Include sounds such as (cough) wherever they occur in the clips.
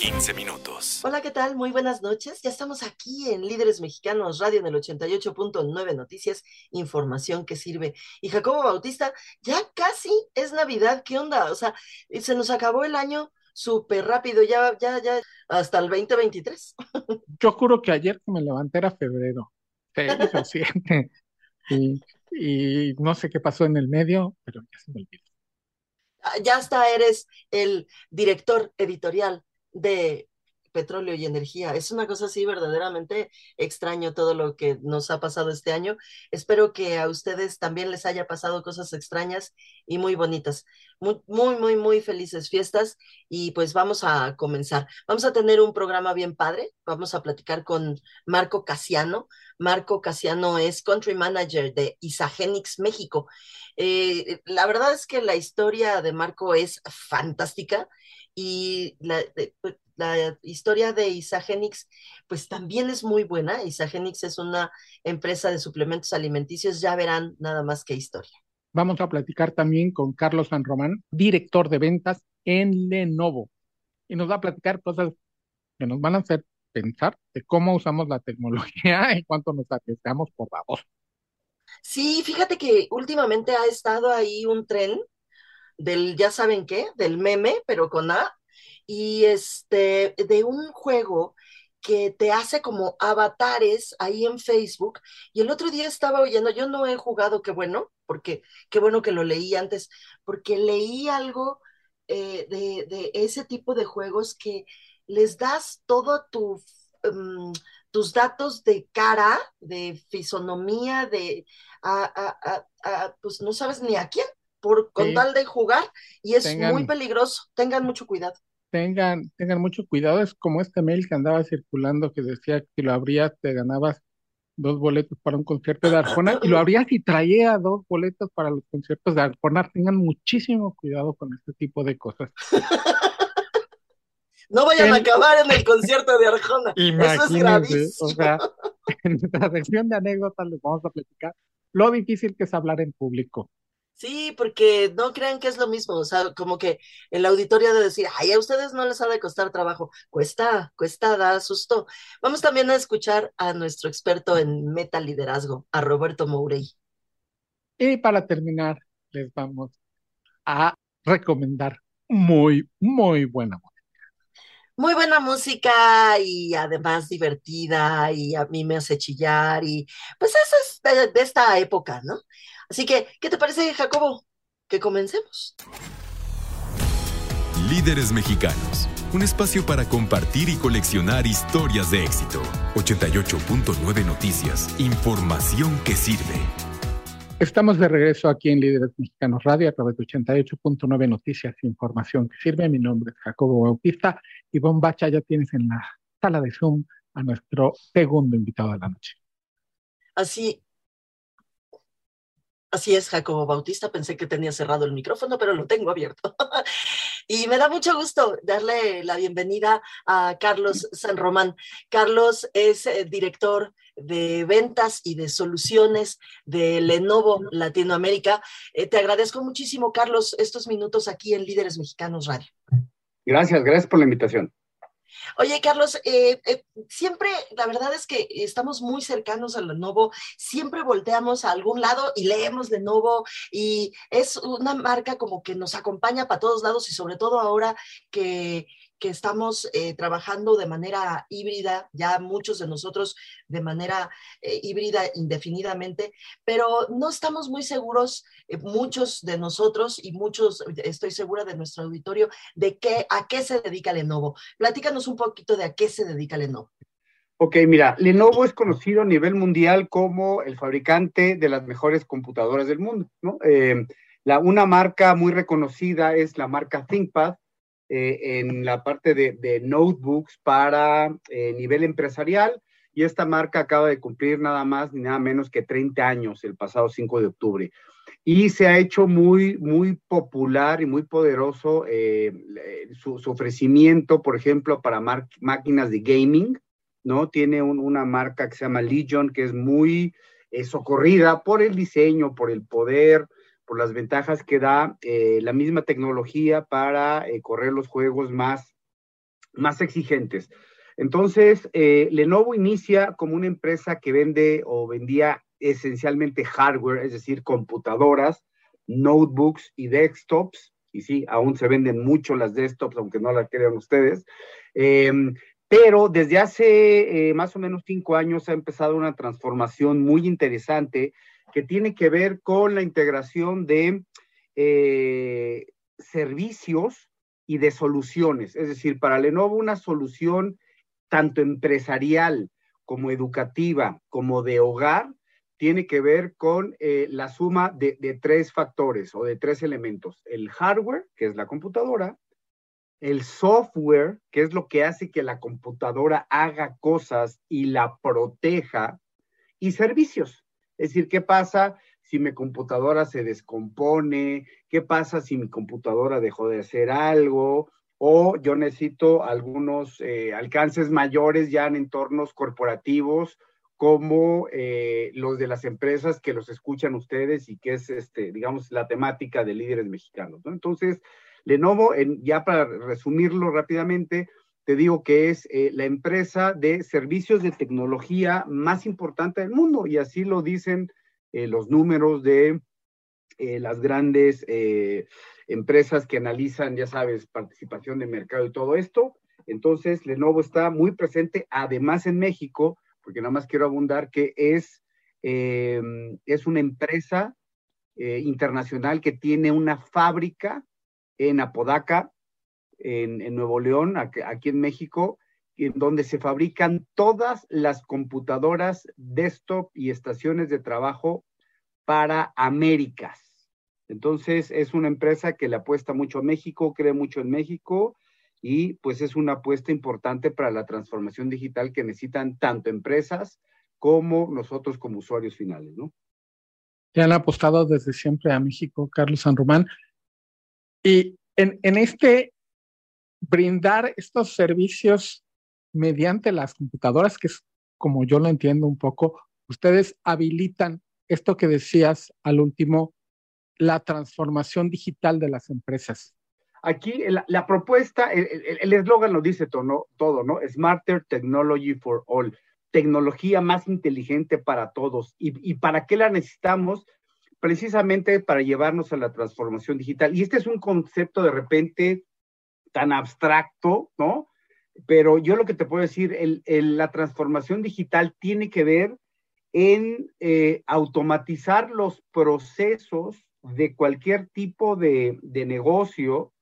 15 minutos. Hola, ¿qué tal? Muy buenas noches. Ya estamos aquí en Líderes Mexicanos Radio en el 88.9 Noticias, información que sirve. Y Jacobo Bautista, ya casi es Navidad, ¿qué onda? O sea, se nos acabó el año súper rápido, ya, ya, ya, hasta el 2023. Yo juro que ayer que me levanté era febrero. Sí, y, y no sé qué pasó en el medio, pero ya se me olvidó. Ah, ya hasta eres el director editorial de petróleo y energía. Es una cosa así verdaderamente extraño todo lo que nos ha pasado este año. Espero que a ustedes también les haya pasado cosas extrañas y muy bonitas. Muy, muy, muy, felices fiestas y pues vamos a comenzar. Vamos a tener un programa bien padre. Vamos a platicar con Marco Casiano. Marco Casiano es country manager de Isagenix México. Eh, la verdad es que la historia de Marco es fantástica y la, pues, la historia de Isagenix, pues también es muy buena. Isagenix es una empresa de suplementos alimenticios, ya verán nada más que historia. Vamos a platicar también con Carlos San Román, director de ventas en Lenovo, y nos va a platicar cosas que nos van a hacer pensar de cómo usamos la tecnología (laughs) y cuánto nos arriesgamos por la voz. Sí, fíjate que últimamente ha estado ahí un tren del, ya saben qué, del meme, pero con A, y este, de un juego que te hace como avatares ahí en Facebook. Y el otro día estaba oyendo, yo no he jugado, qué bueno, porque qué bueno que lo leí antes, porque leí algo eh, de, ese tipo de juegos que les das todo tu, em, tus datos de cara, de fisonomía, de, pues no sabes ni a quién, por, con tal de jugar, y es muy peligroso. Tengan mucho cuidado tengan, tengan mucho cuidado. Es como este mail que andaba circulando que decía que si lo abrías te ganabas dos boletos para un concierto de Arjona y lo (laughs) abrías y traía dos boletos para los conciertos de Arjona. Tengan muchísimo cuidado con este tipo de cosas. (laughs) No vayan a acabar en el concierto de Arjona. (laughs) Eso es gravísimo. O sea, en nuestra sección de anécdotas les vamos a platicar lo difícil que es hablar en público. Sí, porque no crean que es lo mismo, o sea, como que el auditorio de decir, ay, a ustedes no les ha de costar trabajo, cuesta, cuesta, da susto. Vamos también a escuchar a nuestro experto en meta liderazgo, a Roberto Mourey. Y para terminar, les vamos a recomendar muy, muy buena música. Muy buena música y además divertida y a mí me hace chillar y pues eso es de esta época, ¿no? Así que, ¿qué te parece, Jacobo? Que comencemos. Líderes Mexicanos, un espacio para compartir y coleccionar historias de éxito. 88.9 Noticias, información que sirve. Estamos de regreso aquí en Líderes Mexicanos Radio a través de 88.9 Noticias, información que sirve. Mi nombre es Jacobo Bautista y Bombacha ya tienes en la sala de Zoom a nuestro segundo invitado de la noche. Así Así es, Jacobo Bautista. Pensé que tenía cerrado el micrófono, pero lo tengo abierto. (laughs) y me da mucho gusto darle la bienvenida a Carlos San Román. Carlos es eh, director de ventas y de soluciones de Lenovo Latinoamérica. Eh, te agradezco muchísimo, Carlos, estos minutos aquí en Líderes Mexicanos Radio. Gracias, gracias por la invitación. Oye, Carlos, eh, eh, siempre, la verdad es que estamos muy cercanos a Lenovo, siempre volteamos a algún lado y leemos Lenovo y es una marca como que nos acompaña para todos lados y sobre todo ahora que que estamos eh, trabajando de manera híbrida, ya muchos de nosotros de manera eh, híbrida indefinidamente, pero no estamos muy seguros, eh, muchos de nosotros y muchos, estoy segura de nuestro auditorio, de qué, a qué se dedica Lenovo. Platícanos un poquito de a qué se dedica Lenovo. Ok, mira, Lenovo es conocido a nivel mundial como el fabricante de las mejores computadoras del mundo, ¿no? la, una marca muy reconocida es la marca ThinkPad, eh, en la parte de, notebooks para eh, nivel empresarial y esta marca acaba de cumplir nada más ni nada menos que 30 años el pasado 5 de octubre. Y se ha hecho muy, muy popular y muy poderoso eh, su, ofrecimiento, por ejemplo, para máquinas de gaming, ¿no? Tiene una marca que se llama Legion, que es muy socorrida por el diseño, por el poder, por las ventajas que da eh, la misma tecnología para correr los juegos más, más exigentes. Entonces, eh, Lenovo inicia como una empresa que vende o vendía esencialmente hardware, es decir, computadoras, notebooks y desktops. Y sí, aún se venden mucho las desktops, aunque no las crean ustedes. Em, pero desde hace eh, más o menos cinco años ha empezado una transformación muy interesante que tiene que ver con la integración de eh, servicios y de soluciones. Es decir, para Lenovo una solución tanto empresarial como educativa, como de hogar, tiene que ver con eh, la suma de, tres factores o de tres elementos. El hardware, que es la computadora, el software, que es lo que hace que la computadora haga cosas y la proteja, y servicios. Es decir, ¿qué pasa si mi computadora se descompone? ¿Qué pasa si mi computadora dejó de hacer algo? o yo necesito algunos eh, alcances mayores ya en entornos corporativos como eh, los de las empresas que los escuchan ustedes y que es, este, digamos, la temática de líderes mexicanos. Entonces, Lenovo, ya para resumirlo rápidamente, te digo que es eh, la empresa de servicios de tecnología más importante del mundo y así lo dicen los números de las grandes empresas que analizan, ya sabes, participación de mercado y todo esto. Entonces, Lenovo está muy presente, además en México, porque nada más quiero abundar que es, eh, es una empresa eh, internacional que tiene una fábrica en Apodaca, en, Nuevo León, aquí, aquí en México, en donde se fabrican todas las computadoras desktop y estaciones de trabajo para Américas. Entonces, es una empresa que le apuesta mucho a México, cree mucho en México y pues es una apuesta importante para la transformación digital que necesitan tanto empresas como nosotros como usuarios finales, ¿no? Ya han apostado desde siempre a México, Carlos San Román. Y en, en este brindar estos servicios mediante las computadoras, que es como yo lo entiendo un poco, ustedes habilitan esto que decías al último la transformación digital de las empresas? Aquí la, propuesta, el eslogan lo dice todo, todo, ¿no? Smarter Technology for All, tecnología más inteligente para todos. ¿Y, ¿Y para qué la necesitamos? Precisamente para llevarnos a la transformación digital. Y este es un concepto de repente tan abstracto, ¿no? Pero yo lo que te puedo decir, el, la transformación digital tiene que ver en eh, automatizar los procesos de cualquier tipo de, negocio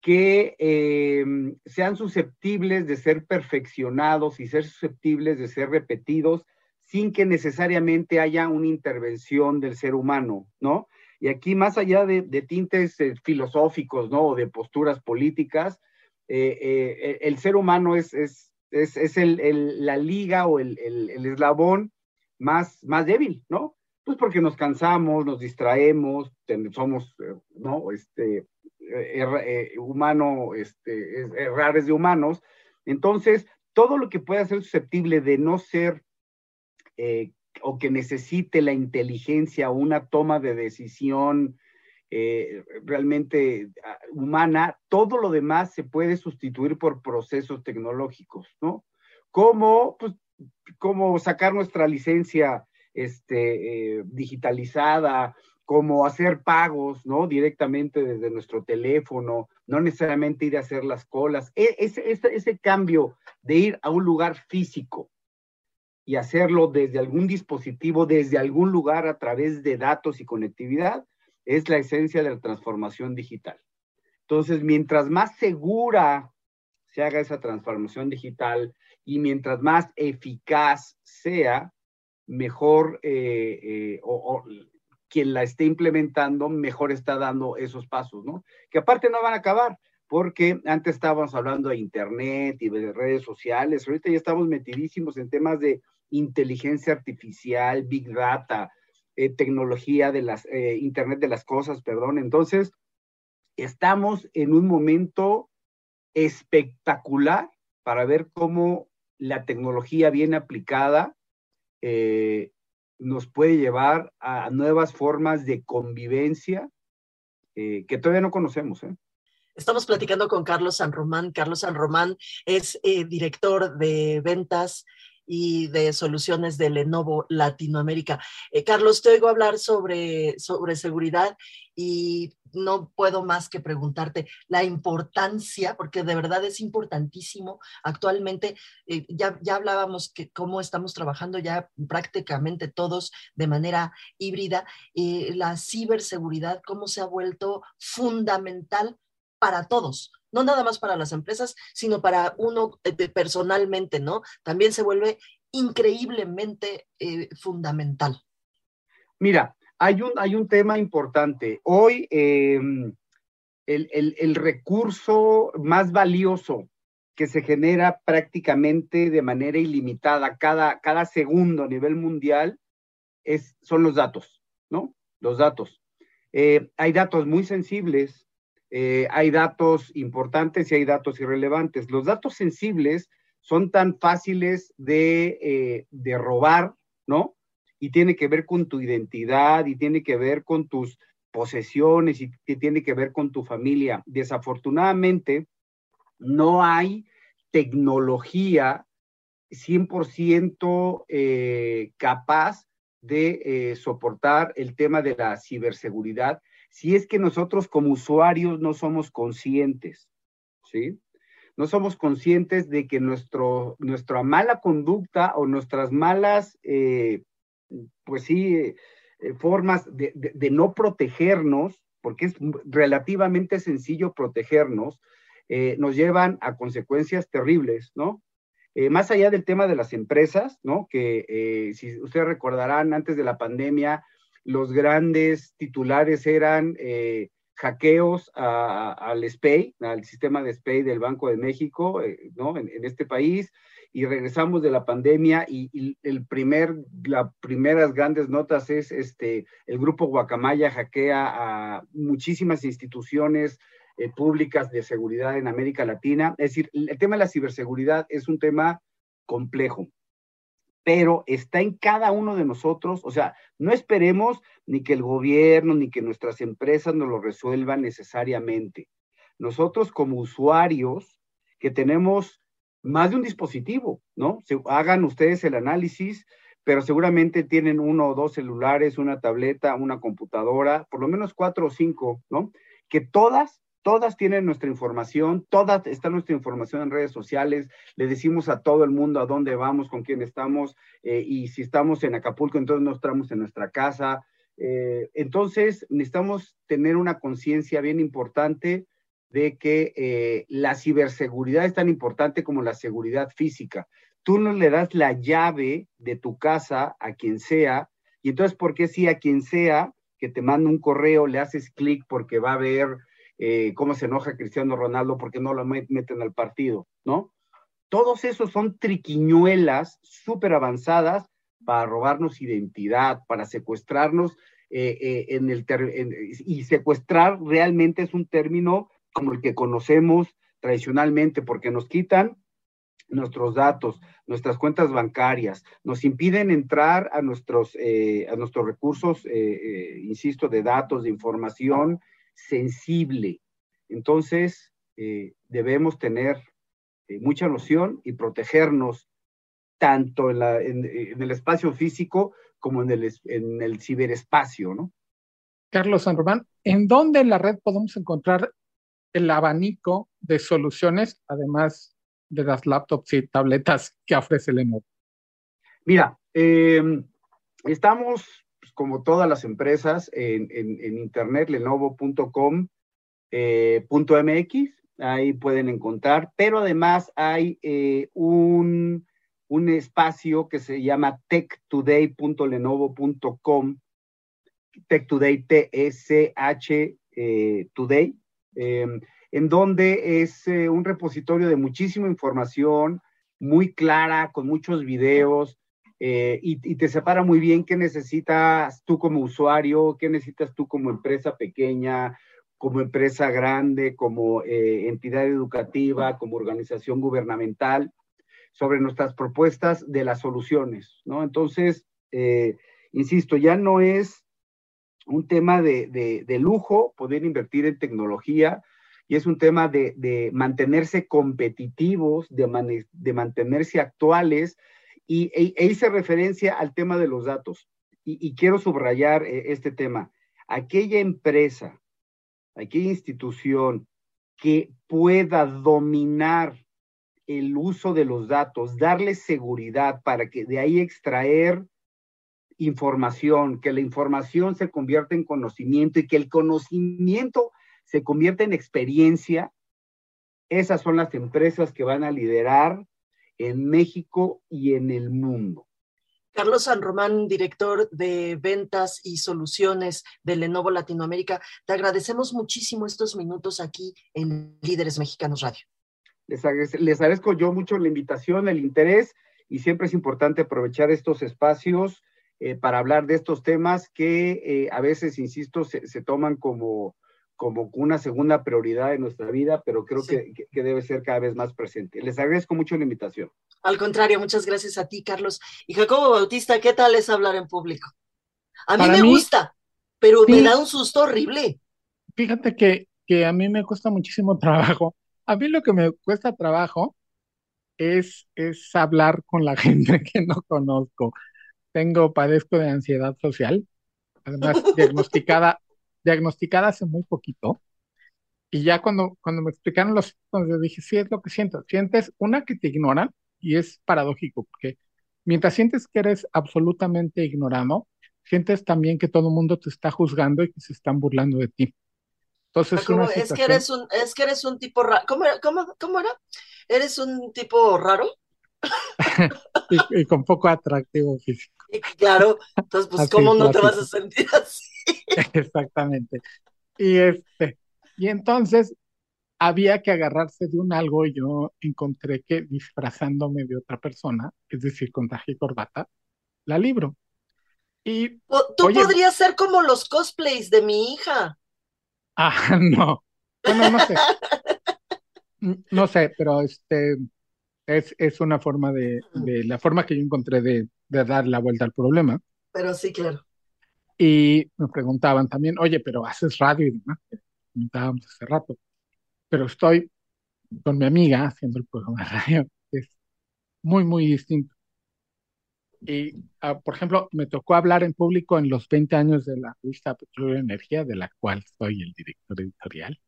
que em, sean susceptibles de ser perfeccionados y ser susceptibles de ser repetidos sin que necesariamente haya una intervención del ser humano, ¿no? Y aquí, más allá de, tintes eh, filosóficos, ¿no? O de posturas políticas, eh, eh, el ser humano es, es, la liga o el, el, eslabón más, más débil, ¿no? Pues porque nos cansamos, nos distraemos, somos, ¿no? Este, humano, este, errores de humanos. Entonces, todo lo que pueda ser susceptible de no ser o que necesite la inteligencia o una toma de decisión realmente ah, humana, todo lo demás se puede sustituir por procesos tecnológicos, ¿no? Como, pues, como sacar nuestra licencia este, eh, digitalizada, como hacer pagos, ¿no? Directamente desde nuestro teléfono, no necesariamente ir a hacer las colas. E, ese, ese, cambio de ir a un lugar físico y hacerlo desde algún dispositivo, desde algún lugar a través de datos y conectividad, es la esencia de la transformación digital. Entonces, mientras más segura se haga esa transformación digital y mientras más eficaz sea, mejor eh, eh, o, quien la esté implementando, mejor está dando esos pasos, ¿no? Que aparte no van a acabar, porque antes estábamos hablando de Internet y de redes sociales, ahorita ya estamos metidísimos en temas de inteligencia artificial, big data, eh, tecnología de las, eh, Internet de las cosas, perdón. Entonces, estamos en un momento espectacular para ver cómo la tecnología bien aplicada eh, nos puede llevar a nuevas formas de convivencia que todavía no conocemos. Estamos platicando con Carlos San Román. Carlos San Román es director de ventas y de soluciones de Lenovo Latinoamérica. Eh, Carlos, te oigo hablar sobre, sobre seguridad y no puedo más que preguntarte la importancia, porque de verdad es importantísimo. Actualmente eh, ya, ya hablábamos que cómo estamos trabajando ya prácticamente todos de manera híbrida, eh, la ciberseguridad, cómo se ha vuelto fundamental para todos no nada más para las empresas, sino para uno eh, personalmente, ¿no? También se vuelve increíblemente eh, fundamental. Mira, hay un, hay un tema importante. Hoy em, el, recurso más valioso que se genera prácticamente de manera ilimitada cada, cada segundo a nivel mundial es, son los datos, ¿no? Los datos. Eh, hay datos muy sensibles eh, hay datos importantes y hay datos irrelevantes. Los datos sensibles son tan fáciles de, eh, de robar, ¿no? Y tiene que ver con tu identidad y tiene que ver con tus posesiones y tiene que ver con tu familia. Desafortunadamente, no hay tecnología 100% eh, capaz de soportar el tema de la ciberseguridad si es que nosotros como usuarios no somos conscientes, ¿sí? No somos conscientes de que nuestro, nuestra mala conducta o nuestras malas, eh, pues sí, eh, formas de, no protegernos, porque es relativamente sencillo protegernos, eh, nos llevan a consecuencias terribles, ¿no? más allá del tema de las empresas, ¿no? Que si ustedes recordarán, antes de la pandemia, los grandes titulares eran eh, hackeos al SPEI, al sistema de SPEI del Banco de México, eh, ¿no? En, este país, y regresamos de la pandemia y, el primer, las primeras grandes notas es este, el grupo Guacamaya hackea a muchísimas instituciones eh, públicas de seguridad en América Latina. Es decir, el tema de la ciberseguridad es un tema complejo pero está en cada uno de nosotros. O sea, no esperemos ni que el gobierno ni que nuestras empresas nos lo resuelvan necesariamente. Nosotros como usuarios que tenemos más de un dispositivo, ¿no? Se, hagan ustedes el análisis, pero seguramente tienen uno o dos celulares, una tableta, una computadora, por lo menos cuatro o cinco, ¿no? Que todas todas tienen nuestra información, todas está nuestra información en redes sociales, le decimos a todo el mundo a dónde vamos, con quién estamos, eh, y si estamos en Acapulco, entonces nos estamos en nuestra casa. Eh, entonces, necesitamos tener una conciencia bien importante de que eh, la ciberseguridad es tan importante como la seguridad física. Tú no le das la llave de tu casa a quien sea, y entonces, ¿por qué si a quien sea que te manda un correo le haces clic porque va a ver eh, cómo se enoja Cristiano Ronaldo porque no lo meten al partido, ¿no? Todos esos son triquiñuelas súper avanzadas para robarnos identidad, para secuestrarnos eh, eh, en el y secuestrar realmente es un término como el que conocemos tradicionalmente porque nos quitan nuestros datos, nuestras cuentas bancarias, nos impiden entrar a nuestros, a nuestros recursos, insisto, de datos, de información, sensible. Entonces, eh, debemos tener eh, mucha noción y protegernos tanto en, el espacio físico como en el, en el ciberespacio, ¿no? Carlos San Román, ¿en dónde en la red podemos encontrar el abanico de soluciones, además de las laptops y tabletas que ofrece Lenovo? Mira, em, estamos como todas las empresas, en, internet, lenovo.com.mx, eh, ahí pueden encontrar, pero además hay eh, un, espacio que se llama techtoday.lenovo.com, techtoday, T-E-C-H, eh, today, em, en donde es un repositorio de muchísima información, muy clara, con muchos videos, eh, y, te separa muy bien qué necesitas tú como usuario, qué necesitas tú como empresa pequeña, como empresa grande, como eh, entidad educativa, como organización gubernamental, sobre nuestras propuestas de las soluciones, ¿no? Entonces, eh, insisto, ya no es un tema de, lujo poder invertir en tecnología, y es un tema de, mantenerse competitivos, de, de mantenerse actuales, y e, e, hice referencia al tema de los datos. Y, quiero subrayar eh, este tema. Aquella empresa, aquella institución que pueda dominar el uso de los datos, darle seguridad para que de ahí extraer información, que la información se convierta en conocimiento y que el conocimiento se convierta en experiencia, esas son las empresas que van a liderar en México y en el mundo. Carlos San Román, director de ventas y soluciones de Lenovo Latinoamérica, te agradecemos muchísimo estos minutos aquí en Líderes Mexicanos Radio. Les, agradezco yo mucho la invitación, el interés y siempre es importante aprovechar estos espacios eh, para hablar de estos temas que eh, a veces, insisto, se toman como, como una segunda prioridad en nuestra vida, pero creo que, debe ser cada vez más presente. Les agradezco mucho la invitación. Al contrario, muchas gracias a ti, Carlos. Y Jacobo Bautista, ¿qué tal es hablar en público? A mí me gusta, pero me da un susto horrible. Fíjate que, que a mí me cuesta muchísimo (laughs) trabajo. A mí lo que me cuesta trabajo es, es hablar con la (laughs) gente que no conozco. Tengo, padezco de ansiedad social, además (laughs) diagnosticada diagnosticada hace muy poquito. Y ya cuando, cuando me explicaron los síntomas, yo dije, sí, es lo que siento. Sientes una que te ignoran y es paradójico, porque mientras sientes que eres absolutamente ignorado, sientes también que todo el mundo te está juzgando y que se están burlando de ti. Entonces, es, que eres un, es que eres un tipo raro. ¿Cómo, cómo, ¿Cómo era? ¿Eres un tipo raro? (laughs) y, con poco atractivo físico. claro, entonces, pues, ¿cómo no te vas a sentir (laughs) así? (laughs) Exactamente. Y este, y entonces había que agarrarse de un algo y yo encontré que disfrazándome de otra persona, es decir, con traje y corbata, la libro. Y, Tú podrías ser como los cosplays de mi hija. (laughs) Ah, no. Bueno, no sé. no sé, pero este es, es una forma de, de, la forma que yo encontré de, de dar la vuelta al problema. Pero sí, claro. Y me preguntaban también, oye, pero haces radio y demás. Comentábamos hace rato. Pero estoy con mi amiga haciendo el programa de radio. Es muy, muy distinto. Y, ah, por ejemplo, me tocó hablar en público en los 20 años de la revista Petróleo y Energía, de la cual soy el director editorial.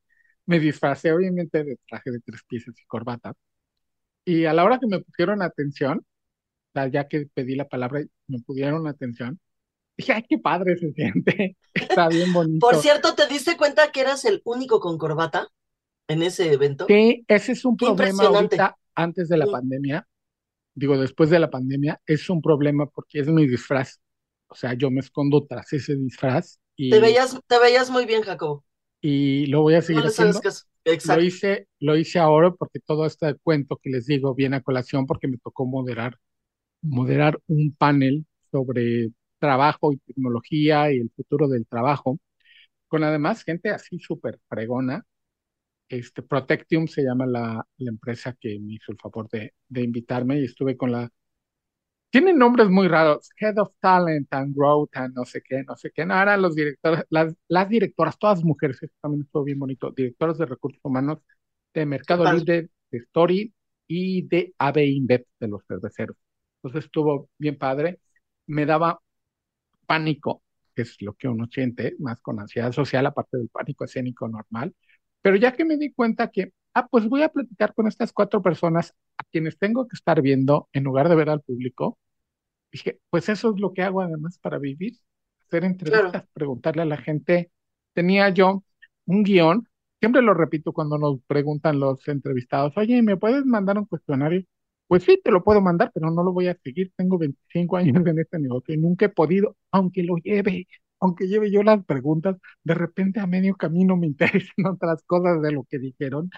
Me disfracé, obviamente, de traje de tres piezas y corbata. Y a la hora que me pusieron atención, ya que pedí la palabra, me pusieron atención, Dije, ay, qué padre se siente. (laughs) Está bien bonito. Por cierto, ¿te diste cuenta que eras el único con corbata en ese evento? Sí, ese es un problema ahorita, antes de la pandemia. Digo, después de la pandemia, es un problema porque es mi disfraz. O sea, yo me escondo tras ese disfraz. Y, te, veías, te veías muy bien, Jacobo. Y lo voy a seguir haciendo. Lo hice, lo hice ahora porque todo este cuento que les digo viene a colación porque me tocó moderar, moderar un panel sobre trabajo y tecnología y el futuro del trabajo, con además gente así súper fregona. Este, Protectium se llama la, la, empresa que me hizo el favor de, de invitarme y estuve con la... Tienen nombres muy raros, Head of Talent and Growth and no sé qué, no sé qué. No, eran los directores, las, las directoras, todas mujeres, eso también estuvo bien bonito, directoras de recursos humanos de Mercado Libre, de Story y de AB InBev, de los cerveceros. Entonces estuvo bien padre. Me daba pánico, que es lo que uno siente, más con ansiedad social, aparte del pánico escénico normal. Pero ya que me di cuenta que, ah, pues voy a platicar con estas cuatro personas a quienes tengo que estar viendo en lugar de ver al público, dije, pues eso es lo que hago además para vivir, hacer entrevistas, preguntarle a la gente. Tenía yo un guion, siempre lo repito cuando nos preguntan los entrevistados, oye, ¿me puedes mandar un cuestionario? Pues sí, te lo puedo mandar, pero no lo voy a seguir. Tengo 25 años en este negocio y nunca he podido, aunque lo lleve aunque lleve yo las preguntas, de repente a medio camino me (laughs) interesan otras cosas de lo que dijeron.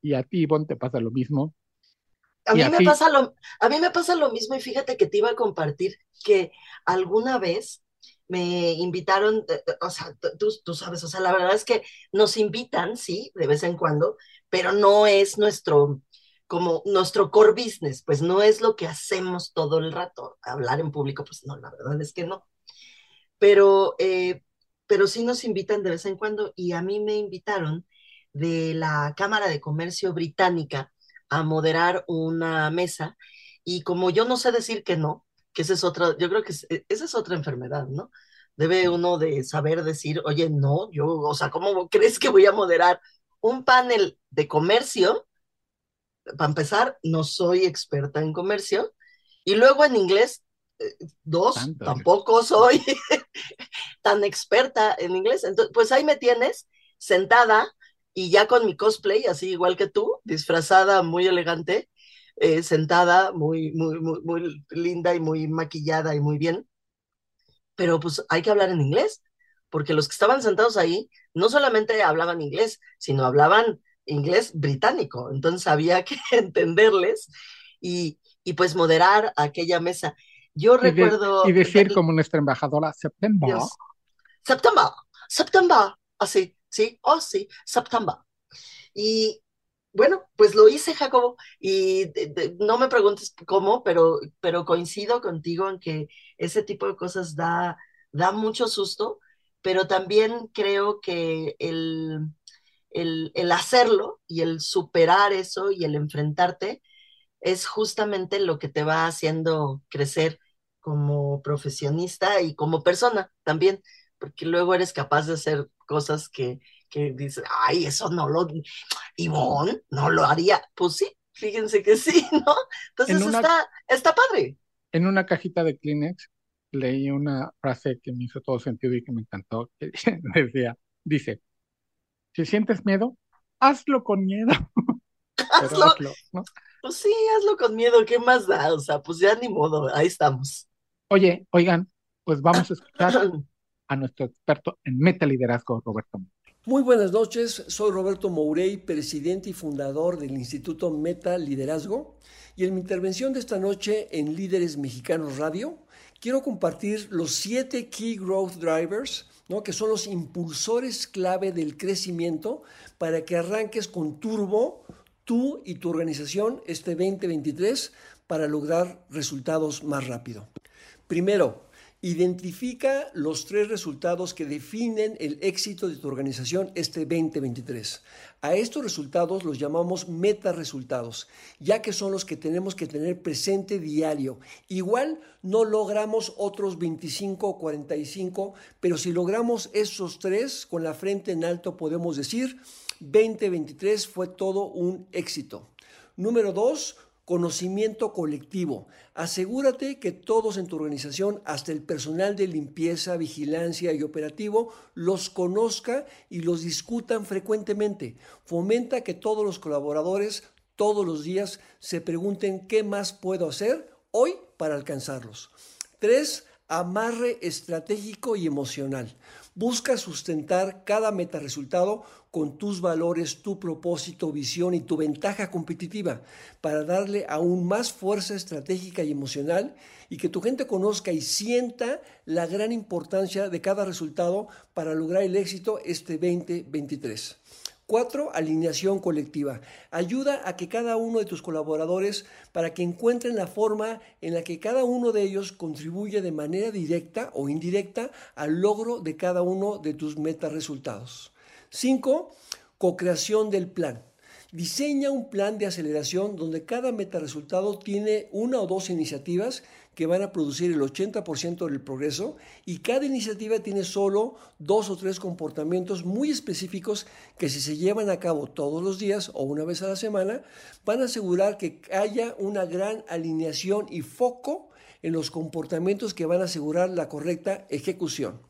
Y a ti, Ivonne, te pasa lo mismo. A mí, me pasa lo, a mí me pasa lo mismo y fíjate que te iba a compartir que alguna vez me invitaron, eh, eh, o sea, tú, tú, sabes, o sea, la verdad es que nos invitan, sí, de vez en cuando, pero no es nuestro, como nuestro core business, pues no es lo que hacemos todo el rato. Hablar en público, pues no, la verdad es que no. Pero, eh, pero sí nos invitan de vez en cuando y a mí me invitaron de la Cámara de Comercio Británica a moderar una mesa y como yo no sé decir que no, que esa es otra, yo creo que e, esa es otra enfermedad, ¿no? Debe uno de saber decir, oye, no, yo, o sea, ¿cómo crees que voy a moderar un panel de comercio para empezar, no soy experta en comercio. Y luego en inglés, eh, dos, tampoco soy (laughs) tan experta en inglés. Entonces, pues ahí me tienes sentada y ya con mi cosplay, así igual que tú, disfrazada, muy elegante, eh, sentada, muy, muy, muy, muy linda y muy maquillada y muy bien. Pero pues hay que hablar en inglés, porque los que estaban sentados ahí no solamente hablaban inglés, sino hablaban inglés británico, entonces había que (laughs) entenderles y, y pues moderar aquella mesa. Yo recuerdo... y decir como nuestra embajadora, September. September, September, así, sí, oh sí, September. Y bueno, pues lo hice, Jacobo, y no me preguntes cómo, pero, pero coincido contigo en que ese tipo de cosas da, da mucho susto, pero también creo que el, el, hacerlo y el superar eso y el enfrentarte es justamente lo que te va haciendo crecer como profesionista y como persona también, porque luego eres capaz de hacer cosas que, que dices, ay, eso no lo, Ivonne, no lo haría. Pues sí, fíjense que sí, (laughs) ¿no? Entonces está, está padre. En una cajita de Kleenex leí una frase que me hizo todo sentido y que me encantó, que (laughs) decía, dice, si sientes miedo, hazlo con miedo. (laughs) hazlo, Pues sí, hazlo con miedo, ¿qué más da? O sea, pues ya ni modo, ahí estamos. Oye, oigan, pues vamos a escuchar (clears throat) a nuestro experto en metaliderazgo, Roberto. Muy buenas noches, soy Roberto Mourey, presidente y fundador del Instituto Meta Liderazgo. Y en mi intervención de esta noche en Líderes Mexicanos Radio, quiero compartir los siete Key Growth Drivers que son los impulsores clave del crecimiento para que arranques con turbo tú y tu organización este 2023 para lograr resultados más rápido. Primero, Identifica los tres resultados que definen el éxito de tu organización este 2023. A estos resultados los llamamos meta resultados, ya que son los que tenemos que tener presente diario. Igual no logramos otros 25 o 45, pero si logramos esos tres con la frente en alto podemos decir 2023 fue todo un éxito. Número dos, Conocimiento colectivo. Asegúrate que todos en tu organización, hasta el personal de limpieza, vigilancia y operativo, los conozca y los discutan frecuentemente. Fomenta que todos los colaboradores todos los días se pregunten qué más puedo hacer hoy para alcanzarlos. Tres, amarre estratégico y emocional. Busca sustentar cada meta resultado con tus valores, tu propósito, visión y tu ventaja competitiva para darle aún más fuerza estratégica y emocional y que tu gente conozca y sienta la gran importancia de cada resultado para lograr el éxito este 2023. Cuatro, alineación colectiva. Ayuda a que cada uno de tus colaboradores para que encuentren la forma en la que cada uno de ellos contribuye de manera directa o indirecta al logro de cada uno de tus meta resultados. Cinco, co-creación del plan. Diseña un plan de aceleración donde cada meta resultado tiene una o dos iniciativas que van a producir el 80% del progreso y cada iniciativa tiene solo dos o tres comportamientos muy específicos que si se llevan a cabo todos los días o una vez a la semana, van a asegurar que haya una gran alineación y foco en los comportamientos que van a asegurar la correcta ejecución.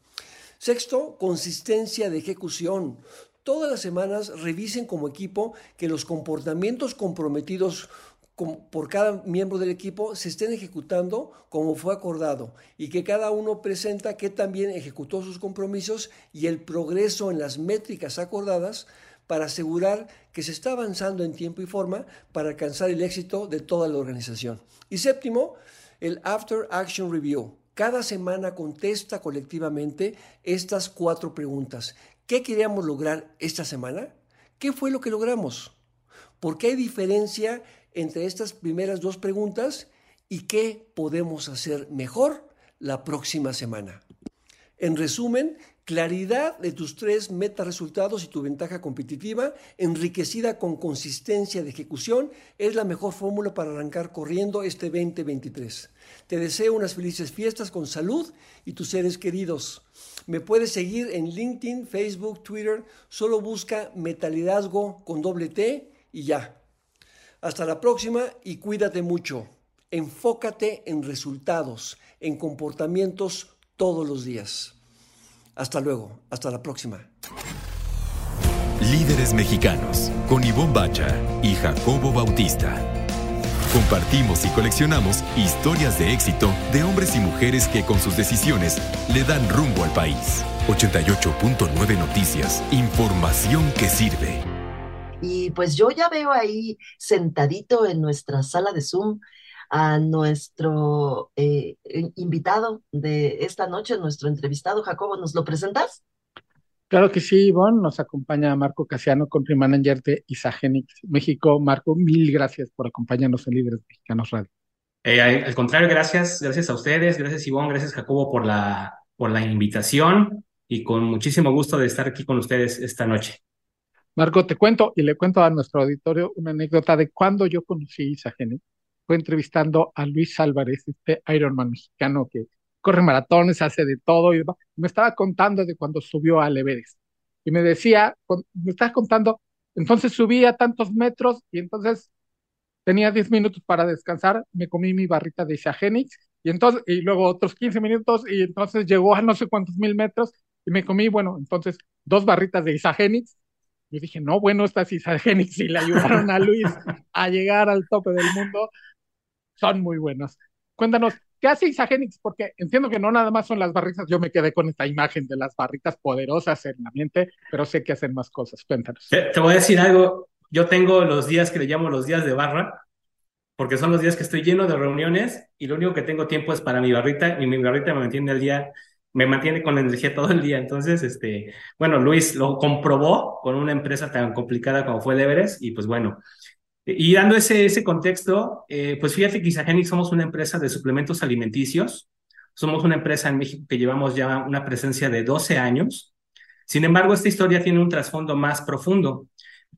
Sexto, consistencia de ejecución. Todas las semanas revisen como equipo que los comportamientos comprometidos por cada miembro del equipo se estén ejecutando como fue acordado y que cada uno presenta que también ejecutó sus compromisos y el progreso en las métricas acordadas para asegurar que se está avanzando en tiempo y forma para alcanzar el éxito de toda la organización. Y séptimo, el After Action Review. Cada semana contesta colectivamente estas cuatro preguntas. ¿Qué queríamos lograr esta semana? ¿Qué fue lo que logramos? ¿Por qué hay diferencia entre estas primeras dos preguntas y qué podemos hacer mejor la próxima semana? En resumen, claridad de tus tres meta resultados y tu ventaja competitiva, enriquecida con consistencia de ejecución, es la mejor fórmula para arrancar corriendo este 2023. Te deseo unas felices fiestas con salud y tus seres queridos. Me puedes seguir en LinkedIn, Facebook, Twitter. Solo busca Metalidazgo con doble T y ya. Hasta la próxima y cuídate mucho. Enfócate en resultados, en comportamientos todos los días. Hasta luego, hasta la próxima. Líderes mexicanos con Ivonne Bacha y Jacobo Bautista. Compartimos y coleccionamos historias de éxito de hombres y mujeres que con sus decisiones le dan rumbo al país. 88.9 Noticias, información que sirve. Y pues yo ya veo ahí sentadito en nuestra sala de Zoom a nuestro eh, invitado de esta noche, nuestro entrevistado. Jacobo, ¿nos lo presentas? Claro que sí, Ivonne. Nos acompaña Marco Casiano, Country Manager de Isagenix México. Marco, mil gracias por acompañarnos en Líderes Mexicanos Radio. Eh, al contrario, gracias, gracias a ustedes, gracias Ivonne, gracias Jacobo por la, por la invitación y con muchísimo gusto de estar aquí con ustedes esta noche. Marco, te cuento y le cuento a nuestro auditorio una anécdota de cuando yo conocí Isagenix fue entrevistando a Luis Álvarez, este Ironman mexicano que corre maratones, hace de todo, y me estaba contando de cuando subió a Everest. Y me decía, me estaba contando, entonces subí a tantos metros y entonces tenía 10 minutos para descansar, me comí mi barrita de Isagenix y entonces, y luego otros 15 minutos y entonces llegó a no sé cuántos mil metros y me comí, bueno, entonces dos barritas de Isagenix yo dije, no, bueno, estas Isagenix y le ayudaron a Luis a llegar al tope del mundo son muy buenos. Cuéntanos, ¿qué hace Isagenix? Porque entiendo que no nada más son las barritas, yo me quedé con esta imagen de las barritas poderosas en la mente, pero sé que hacen más cosas. Cuéntanos. Te, voy a decir algo, yo tengo los días que le llamo los días de barra, porque son los días que estoy lleno de reuniones y lo único que tengo tiempo es para mi barrita y mi barrita me mantiene al día, me mantiene con energía todo el día. Entonces, este, bueno, Luis lo comprobó con una empresa tan complicada como fue el y pues bueno, y dando ese, ese contexto, eh, pues fíjate que Isagenix somos una empresa de suplementos alimenticios. Somos una empresa en México que llevamos ya una presencia de 12 años. Sin embargo, esta historia tiene un trasfondo más profundo.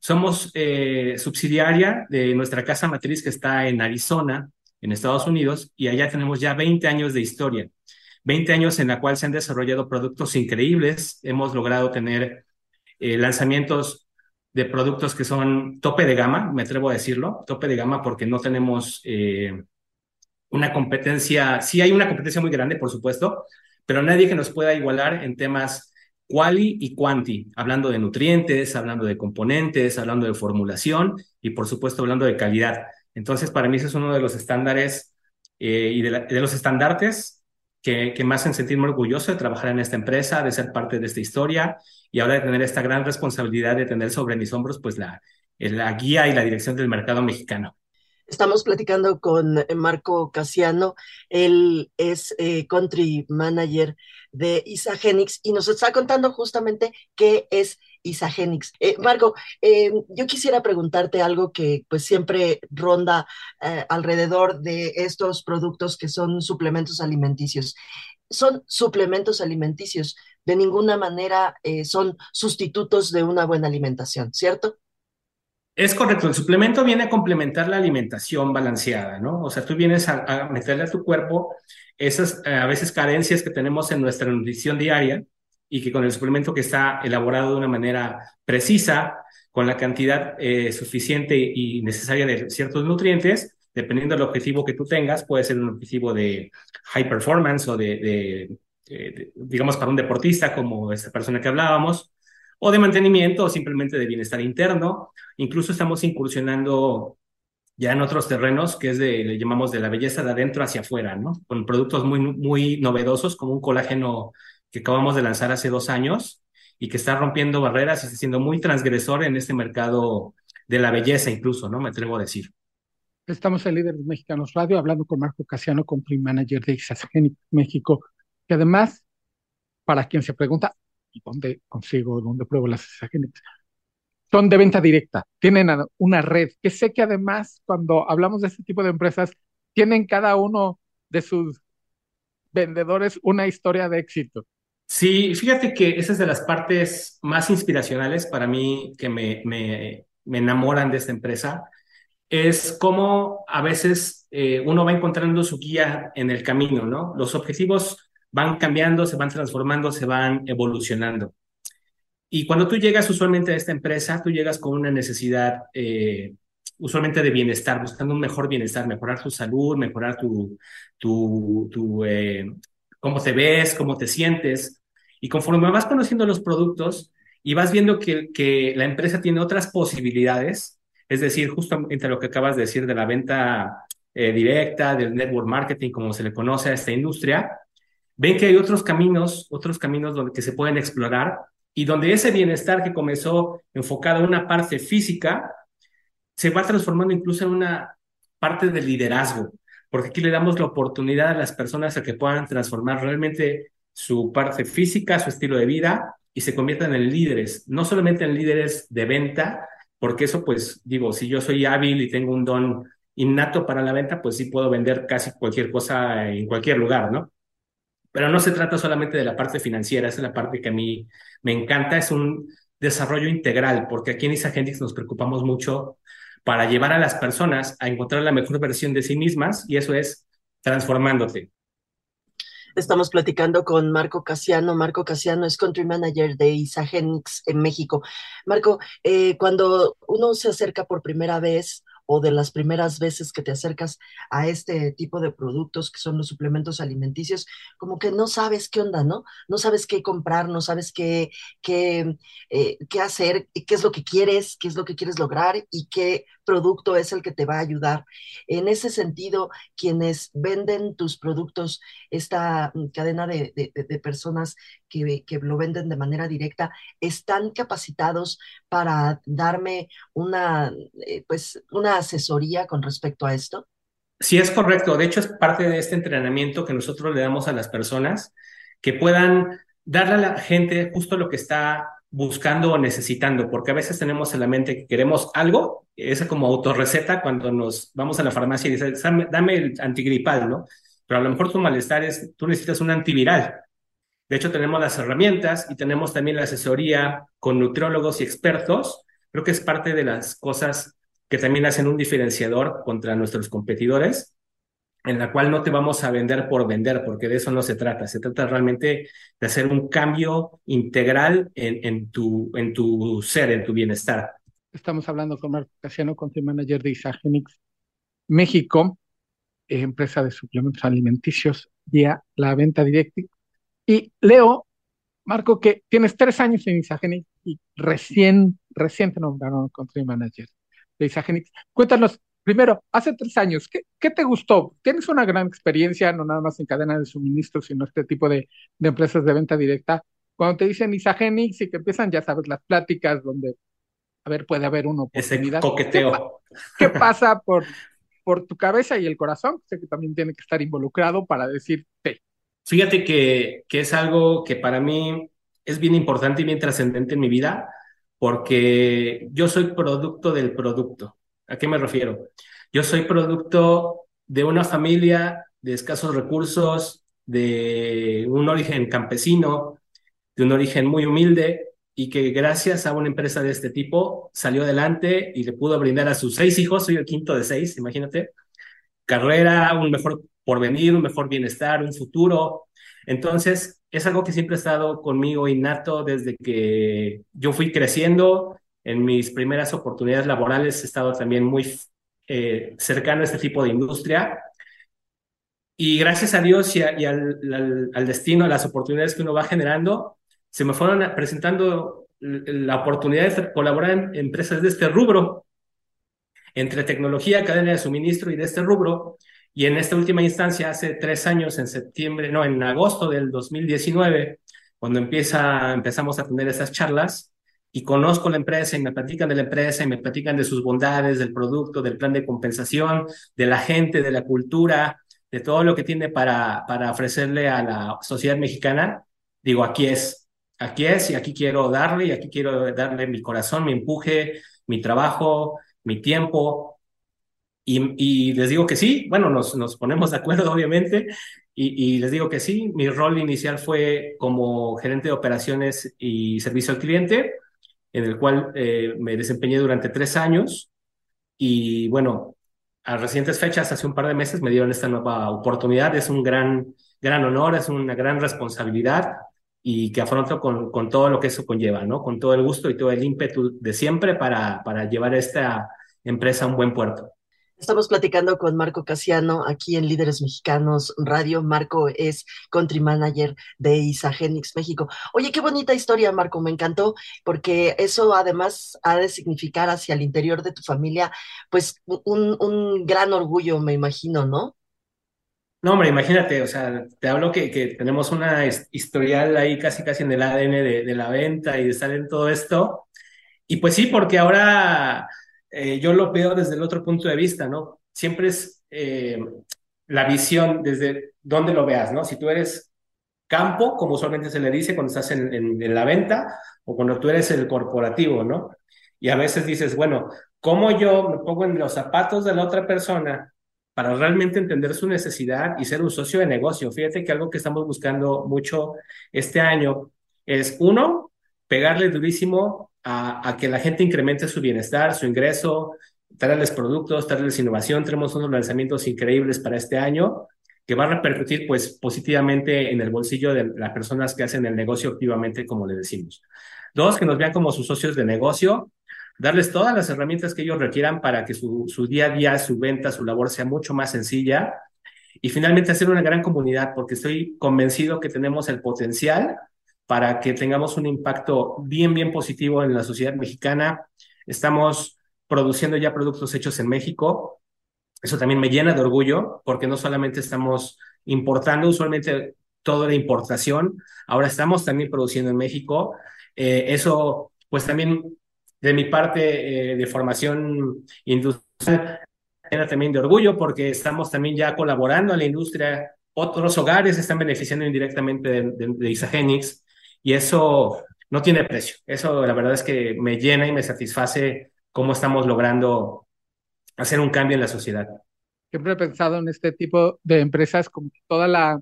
Somos eh, subsidiaria de nuestra casa matriz que está en Arizona, en Estados Unidos, y allá tenemos ya 20 años de historia. 20 años en la cual se han desarrollado productos increíbles. Hemos logrado tener eh, lanzamientos de productos que son tope de gama, me atrevo a decirlo, tope de gama porque no tenemos eh, una competencia, sí hay una competencia muy grande, por supuesto, pero nadie que nos pueda igualar en temas quali y quanti, hablando de nutrientes, hablando de componentes, hablando de formulación y por supuesto hablando de calidad. Entonces, para mí ese es uno de los estándares eh, y de, de, los estandartes que, que me hacen sentirme orgulloso de trabajar en esta empresa, de ser parte de esta historia y ahora de tener esta gran responsabilidad de tener sobre mis hombros pues la, la guía y la dirección del mercado mexicano. Estamos platicando con Marco Casiano, él es eh, country manager de Isagenix y nos está contando justamente qué es Isagenix. Eh, Marco, eh, yo quisiera preguntarte algo que pues siempre ronda eh, alrededor de estos productos que son suplementos alimenticios. Son suplementos alimenticios, de ninguna manera son sustitutos de una buena alimentación, ¿cierto? Es correcto, el suplemento viene a complementar la alimentación balanceada, ¿no? O sea, tú vienes a, a meterle a tu cuerpo esas a veces carencias que tenemos en nuestra nutrición diaria y que con el suplemento que está elaborado de una manera precisa, con la cantidad eh, suficiente y necesaria de ciertos nutrientes, dependiendo del objetivo que tú tengas, puede ser un objetivo de high performance o de, digamos, para un deportista como esta persona que hablábamos, o de mantenimiento o simplemente de bienestar interno. Incluso estamos incursionando ya en otros terrenos, que es de, le llamamos de la belleza de adentro hacia afuera, ¿no? Con productos muy, muy novedosos, como un colágeno que acabamos de lanzar hace dos años y que está rompiendo barreras y está siendo muy transgresor en este mercado de la belleza incluso, ¿no? Me atrevo a decir. Estamos en Líderes Mexicanos Radio hablando con Marco Casiano, Country Manager de Isagenic México, que además, para quien se pregunta, ¿y dónde consigo, dónde pruebo las Isagenics? son de venta directa, tienen una red, que sé que además cuando hablamos de este tipo de empresas, tienen cada uno de sus vendedores una historia de éxito. Sí, fíjate que esa es de las partes más inspiracionales para mí que me, me, me enamoran de esta empresa, es cómo a veces eh, uno va encontrando su guía en el camino, ¿no? Los objetivos van cambiando, se van transformando, se van evolucionando. Y cuando tú llegas usualmente a esta empresa, tú llegas con una necesidad eh, usualmente de bienestar, buscando un mejor bienestar, mejorar tu salud, mejorar tu, tu, tu eh, cómo te ves, cómo te sientes. Y conforme vas conociendo los productos y vas viendo que, que la empresa tiene otras posibilidades, es decir, justamente lo que acabas de decir de la venta eh, directa, del network marketing, como se le conoce a esta industria, ven que hay otros caminos, otros caminos donde que se pueden explorar y donde ese bienestar que comenzó enfocado en una parte física se va transformando incluso en una parte de liderazgo, porque aquí le damos la oportunidad a las personas a que puedan transformar realmente su parte física, su estilo de vida y se conviertan en líderes, no solamente en líderes de venta, porque eso pues digo, si yo soy hábil y tengo un don innato para la venta, pues sí puedo vender casi cualquier cosa en cualquier lugar, ¿no? Pero no se trata solamente de la parte financiera, es la parte que a mí me encanta, es un desarrollo integral, porque aquí en Isagenix nos preocupamos mucho para llevar a las personas a encontrar la mejor versión de sí mismas y eso es transformándote. Estamos platicando con Marco Casiano. Marco Casiano es country manager de Isagenix en México. Marco, eh, cuando uno se acerca por primera vez o de las primeras veces que te acercas a este tipo de productos que son los suplementos alimenticios, como que no sabes qué onda, ¿no? No sabes qué comprar, no sabes qué, qué, eh, qué hacer, qué es lo que quieres, qué es lo que quieres lograr y qué producto es el que te va a ayudar. En ese sentido, quienes venden tus productos, esta mm, cadena de, de, personas que, que, lo venden de manera directa, están capacitados para darme una, eh, pues, una asesoría con respecto a esto? Sí, es correcto. De hecho, es parte de este entrenamiento que nosotros le damos a las personas, que puedan darle a la gente justo lo que está buscando o necesitando, porque a veces tenemos en la mente que queremos algo, es como autorreceta cuando nos vamos a la farmacia y dices, dame el antigripal, ¿no? Pero a lo mejor tu malestar es, tú necesitas un antiviral. De hecho, tenemos las herramientas y tenemos también la asesoría con nutriólogos y expertos. Creo que es parte de las cosas que también hacen un diferenciador contra nuestros competidores en la cual no te vamos a vender por vender, porque de eso no se trata. Se trata realmente de hacer un cambio integral en, en, tu, en tu ser, en tu bienestar. Estamos hablando con Marco Casiano, country manager de Isagenix México, empresa de suplementos alimenticios vía la venta directa. Y Leo, Marco, que tienes tres años en Isagenix y recién, recién te nombraron country manager de Isagenix. Cuéntanos, Primero, hace tres años, ¿qué, ¿qué, te gustó? Tienes una gran experiencia, no nada más en cadena de suministro, sino este tipo de, de empresas de venta directa. Cuando te dicen Isagenix y que empiezan, ya sabes, las pláticas donde, a ver, puede haber oportunidad. Ese coqueteo. ¿Qué, pasa por, por tu cabeza y el corazón? Sé que también tiene que estar involucrado para decirte. Fíjate que, que es algo que para mí es bien importante y bien trascendente en mi vida, porque yo soy producto del producto. ¿A qué me refiero? Yo soy producto de una familia de escasos recursos, de un origen campesino, de un origen muy humilde y que gracias a una empresa de este tipo salió adelante y le pudo brindar a sus seis hijos, soy el quinto de seis, imagínate, carrera, un mejor porvenir, un mejor bienestar, un futuro. Entonces, es algo que siempre ha estado conmigo innato desde que yo fui creciendo en mis primeras oportunidades laborales he estado también muy eh, cercano a este tipo de industria. Y gracias a Dios y, al, destino, a las oportunidades que uno va generando, se me fueron presentando la oportunidad de colaborar en empresas de este rubro. entre tecnología, cadena de suministro y de este rubro. Y en esta última instancia, hace tres años, en septiembre, no, en agosto del 2019, cuando empieza, empezamos a tener esas charlas y conozco la empresa y me platican de la empresa y me platican de sus bondades, del producto, del plan de compensación, de la gente, de la cultura, de todo lo que tiene para, para ofrecerle a la sociedad mexicana, digo, aquí es, aquí es y aquí quiero darle y aquí quiero darle mi corazón, mi empuje, mi trabajo, mi tiempo. Y, y les digo que sí, bueno, nos, nos ponemos de acuerdo, (laughs) obviamente, y, y, les digo que sí. Mi rol inicial fue como gerente de operaciones y servicio al cliente, en el cual eh, me desempeñé durante tres años. Y bueno, a recientes fechas, hace un par de meses, me dieron esta nueva oportunidad. Es un gran, gran honor, es una gran responsabilidad y que afronto con, con todo lo que eso conlleva, ¿no? Con todo el gusto y todo el ímpetu de siempre para, para llevar esta empresa a un buen puerto. Estamos platicando con Marco Casiano aquí en Líderes Mexicanos Radio. Marco es country manager de Isagenix México. Oye, qué bonita historia, Marco, me encantó, porque eso además ha de significar hacia el interior de tu familia, pues un, gran orgullo, me imagino, ¿no? No, hombre, imagínate, o sea, te hablo que, tenemos una historial ahí casi casi en el ADN de, la venta y de estar todo esto. Y pues sí, porque ahora eh, yo lo veo desde el otro punto de vista, ¿no? Siempre es eh, la visión desde donde lo veas, ¿no? Si tú eres campo, como usualmente se le dice cuando estás en, la venta, o cuando tú eres el corporativo, ¿no? Y a veces dices, bueno, ¿cómo yo me pongo en los zapatos de la otra persona para realmente entender su necesidad y ser un socio de negocio. Fíjate que algo que estamos buscando mucho este año es, uno, pegarle durísimo a, que la gente incremente su bienestar, su ingreso, traerles productos, traerles innovación. Tenemos unos lanzamientos increíbles para este año que va a repercutir pues positivamente en el bolsillo de las personas que hacen el negocio activamente, como le decimos. Dos, que nos vean como sus socios de negocio darles todas las herramientas que ellos requieran para que su, su día a día, su venta, su labor sea mucho más sencilla y finalmente hacer una gran comunidad, porque estoy convencido que tenemos el potencial para que tengamos un impacto bien, bien positivo en la sociedad mexicana. Estamos produciendo ya productos hechos en México. Eso también me llena de orgullo, porque no solamente estamos importando, usualmente todo de importación, ahora estamos también produciendo en México. Eh, eso, pues también de mi parte eh, de formación industrial, era también de orgullo porque estamos también ya colaborando a la industria. Otros hogares están beneficiando indirectamente de Isagenix y eso no tiene precio. Eso la verdad es que me llena y me satisface cómo estamos logrando hacer un cambio en la sociedad. Siempre he pensado en este tipo de empresas como que toda la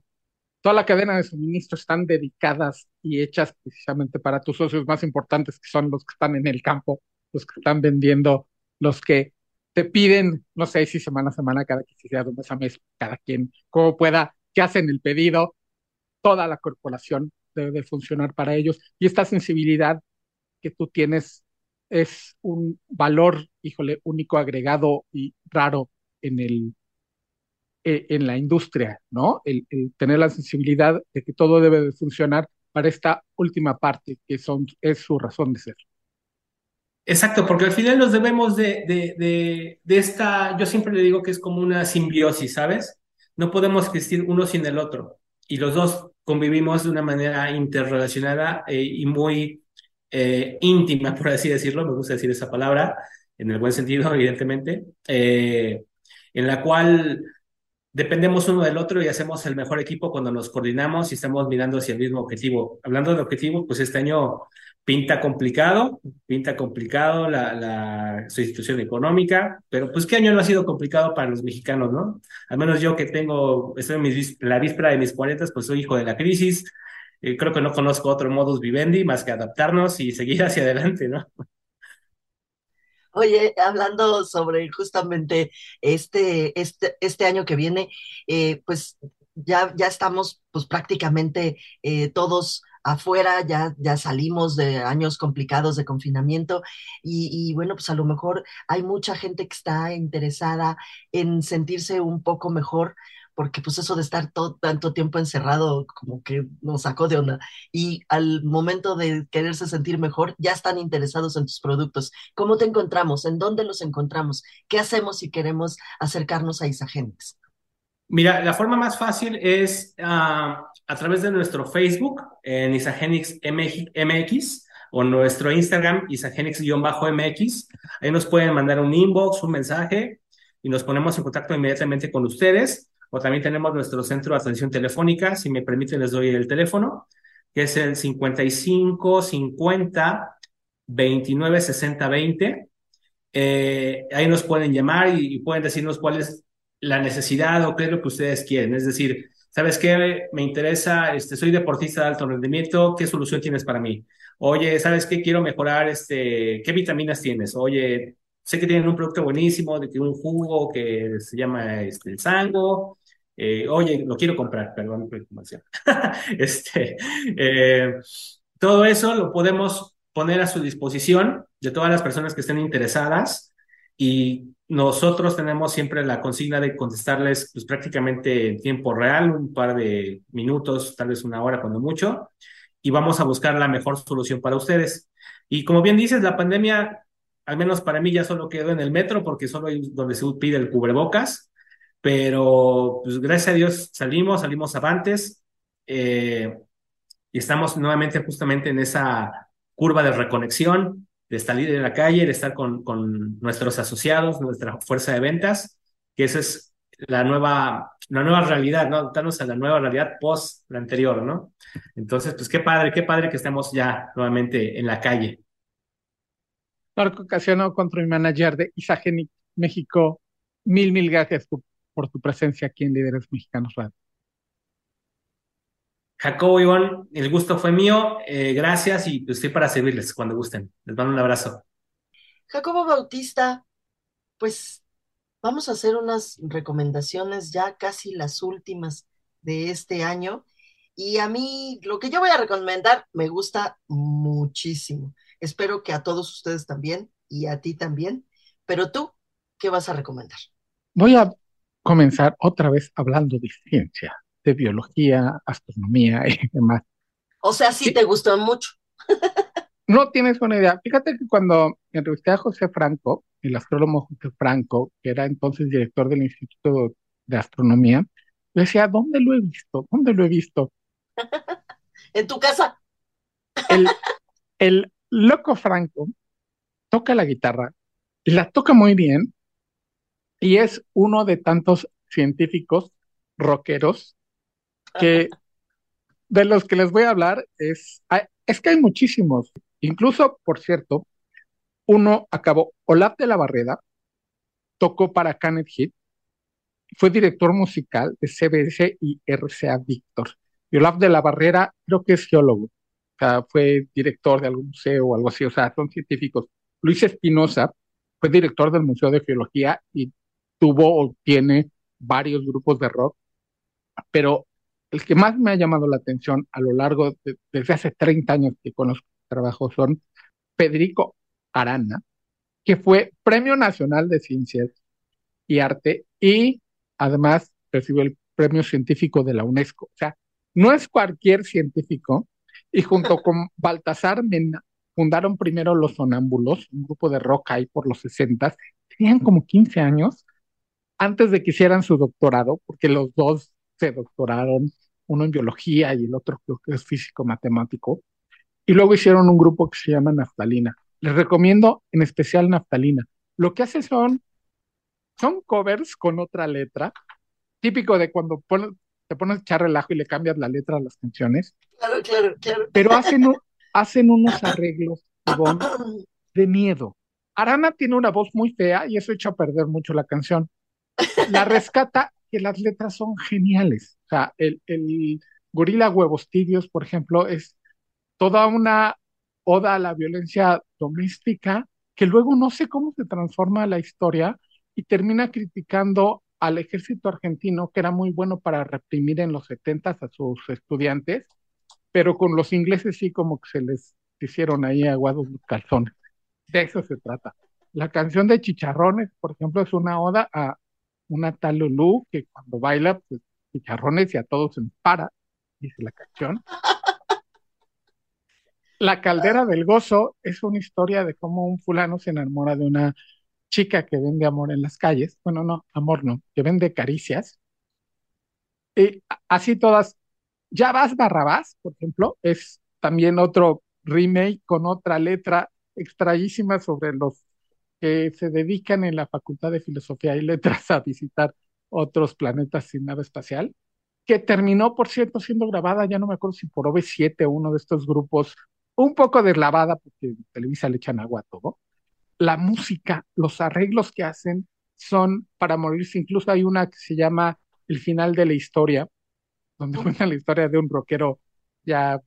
toda la cadena de suministro están dedicadas y hechas precisamente para tus socios más importantes, que son los que están en el campo, los que están vendiendo, los que te piden, no sé si semana a semana, cada que sea de mes a mes, cada quien, como pueda, que hacen el pedido, toda la corporación debe de funcionar para ellos. Y esta sensibilidad que tú tienes es un valor, híjole, único, agregado y raro en el, eh, en la industria, ¿no? El, tener la sensibilidad de que todo debe de funcionar para esta última parte, que son, es su razón de ser. Exacto, porque al final nos debemos de, de, de, de, esta, yo siempre le digo que es como una simbiosis, ¿sabes? No podemos existir uno sin el otro y los dos convivimos de una manera interrelacionada eh, y muy eh, íntima, por así decirlo, me gusta decir esa palabra, en el buen sentido, (laughs) evidentemente, eh, en la cual dependemos uno del otro y hacemos el mejor equipo cuando nos coordinamos y estamos mirando hacia el mismo objetivo. Hablando de objetivo, pues este año pinta complicado, pinta complicado la, la situación económica, pero pues qué año no ha sido complicado para los mexicanos, ¿no? Al menos yo que tengo, estoy en la víspera de mis 40, pues soy hijo de la crisis, eh, creo que no conozco otro modus vivendi más que adaptarnos y seguir (laughs) hacia adelante, ¿no? Oye, hablando sobre justamente este, este, este año que viene, eh, pues ya, ya estamos pues prácticamente eh, todos afuera, ya, ya salimos de años complicados de confinamiento y, bueno, pues a lo mejor hay mucha gente que está interesada en sentirse un poco mejor porque pues eso de estar todo tanto tiempo encerrado como que nos sacó de onda. Y al momento de quererse sentir mejor, ya están interesados en tus productos. ¿Cómo te encontramos? ¿En dónde los encontramos? ¿Qué hacemos si queremos acercarnos a Isagenix? Mira, la forma más fácil es ah, a través de nuestro Facebook en Isagenix MX o nuestro Instagram isagenix-mx. Ahí nos pueden mandar un inbox, un mensaje y nos ponemos en contacto inmediatamente con ustedes. O también tenemos nuestro centro de atención telefónica. Si me permiten, les doy el teléfono, que es el 55 50 29 60 20. ahí nos pueden llamar y, y pueden decirnos cuál es la necesidad o qué es lo que ustedes quieren. Es decir, ¿sabes qué? Me interesa, este, soy deportista de alto rendimiento, ¿qué solución tienes para mí? Oye, ¿sabes qué? Quiero mejorar, este, ¿qué vitaminas tienes? Oye, sé que tienen un producto buenísimo, de que un jugo que se llama este, el Sango. Eh, oye, lo quiero comprar, perdón información. (laughs) este, eh, todo eso lo podemos poner a su disposición de todas las personas que estén interesadas y nosotros tenemos siempre la consigna de contestarles pues, prácticamente en tiempo real, un par de minutos, tal vez una hora cuando mucho, y vamos a buscar la mejor solución para ustedes. Y como bien dices, la pandemia, al menos para mí, ya solo quedó en el metro porque solo es donde se pide el cubrebocas, pero pues gracias a Dios salimos, salimos avantes eh, y estamos nuevamente justamente en esa curva de reconexión de salir de la calle, de estar con, con nuestros asociados, nuestra fuerza de ventas, que esa es la nueva, la nueva realidad, ¿no? Adaptarnos a la nueva realidad post la anterior, ¿no? Entonces, pues qué padre, qué padre que estemos ya nuevamente en la calle. Marco Casiano, Control Manager de Isagenic México. Mil, mil gracias por tu presencia aquí en Líderes Mexicanos Radio. Jacobo Iván, el gusto fue mío. Eh, gracias y estoy para servirles cuando gusten. Les mando un abrazo. Jacobo Bautista, pues vamos a hacer unas recomendaciones ya casi las últimas de este año. Y a mí lo que yo voy a recomendar me gusta muchísimo. Espero que a todos ustedes también y a ti también. Pero tú, ¿qué vas a recomendar? Voy a comenzar otra vez hablando de ciencia de biología, astronomía (laughs) y demás. O sea, sí, te gustó mucho. no tienes una idea. Fíjate que cuando entrevisté a José Franco, el astrónomo José Franco, que era entonces director del Instituto de Astronomía, le decía, ¿dónde lo he visto? ¿Dónde lo he visto? (laughs) en tu casa. el, el loco Franco toca la guitarra, la toca muy bien y es uno de tantos científicos rockeros que de los que les voy a hablar es, es que hay muchísimos. Incluso, por cierto, uno acabó, Olaf de la Barreda, tocó para Canet Hit, fue director musical de CBS y RCA Víctor. Y Olaf de la Barrera creo que es geólogo, o sea, fue director de algún museo o algo así, o sea, son científicos. Luis Espinosa fue director del Museo de Geología y tuvo o tiene varios grupos de rock, pero el que más me ha llamado la atención a lo largo de, desde hace 30 años que conozco su trabajo son Federico Arana, que fue Premio Nacional de Ciencias y Arte y además recibió el Premio Científico de la UNESCO. O sea, no es cualquier científico y junto con (laughs) Baltasar Mena fundaron primero Los Sonámbulos, un grupo de rock ahí por los 60, tenían como 15 años antes de que hicieran su doctorado, porque los dos se doctoraron uno en biología y el otro creo que es físico matemático. Y luego hicieron un grupo que se llama Naftalina. Les recomiendo en especial Naftalina. Lo que hace son, son covers con otra letra, típico de cuando te pones a echar relajo y le cambias la letra a las canciones. Claro, claro, claro. Pero hacen, hacen unos arreglos de miedo. Arana tiene una voz muy fea y eso echa a perder mucho la canción. La rescata que las letras son geniales. O sea, el, el Gorila Huevos Tibios, por ejemplo, es toda una oda a la violencia doméstica que luego no sé cómo se transforma la historia y termina criticando al ejército argentino, que era muy bueno para reprimir en los setentas a sus estudiantes, pero con los ingleses sí como que se les hicieron ahí aguados los calzones. De eso se trata. La canción de Chicharrones, por ejemplo, es una oda a una tal que cuando baila, pues chicharrones y a todos se para, dice la canción. La caldera del gozo es una historia de cómo un fulano se enamora de una chica que vende amor en las calles. Bueno, no, amor no, que vende caricias. Y así todas. Ya vas Barrabás, por ejemplo, es también otro remake con otra letra extrañísima sobre los que se dedican en la Facultad de Filosofía y Letras a visitar otros planetas sin nave espacial, que terminó, por cierto, siendo grabada, ya no me acuerdo si por OV7 o uno de estos grupos un poco deslavada porque Televisa le echan agua a todo. La música, los arreglos que hacen son para morirse. Incluso hay una que se llama El final de la historia, donde cuenta la historia de un rockero ya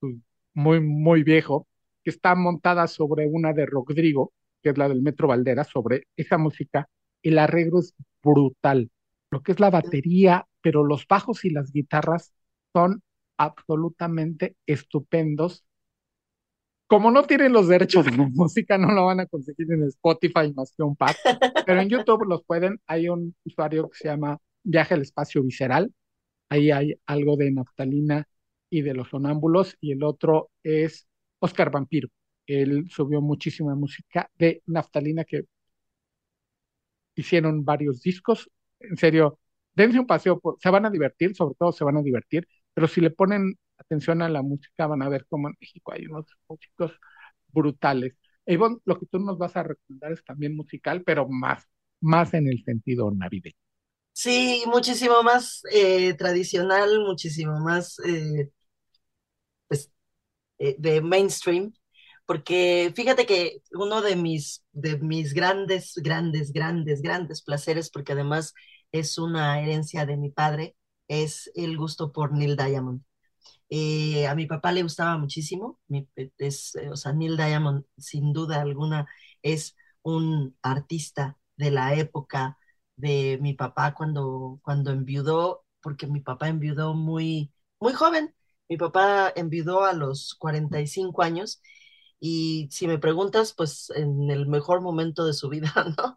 pues, muy, muy viejo, que está montada sobre una de Rodrigo, que es la del Metro Valdera, sobre esa música. El arreglo es brutal. Lo que es la batería, pero los bajos y las guitarras son absolutamente estupendos como no tienen los derechos de la (laughs) música, no lo van a conseguir en Spotify más que un pack, pero en YouTube los pueden. Hay un usuario que se llama Viaje al Espacio Visceral. Ahí hay algo de naftalina y de los sonámbulos, y el otro es Oscar Vampiro. Él subió muchísima música de naftalina que hicieron varios discos. En serio, dense un paseo, se van a divertir, sobre todo se van a divertir, pero si le ponen atención a la música, van a ver cómo en México hay unos músicos brutales. Ivonne, lo que tú nos vas a recomendar es también musical, pero más, más en el sentido navideño. Sí, muchísimo más eh, tradicional, muchísimo más eh, pues, eh, de mainstream, porque fíjate que uno de mis, de mis grandes, grandes, grandes, grandes placeres, porque además es una herencia de mi padre, es el gusto por Neil Diamond. Eh, a mi papá le gustaba muchísimo, es, eh, o sea, Neil Diamond sin duda alguna es un artista de la época de mi papá cuando, cuando enviudó, porque mi papá enviudó muy, muy joven. Mi papá enviudó a los 45 años y si me preguntas, pues en el mejor momento de su vida, (laughs) ¿no?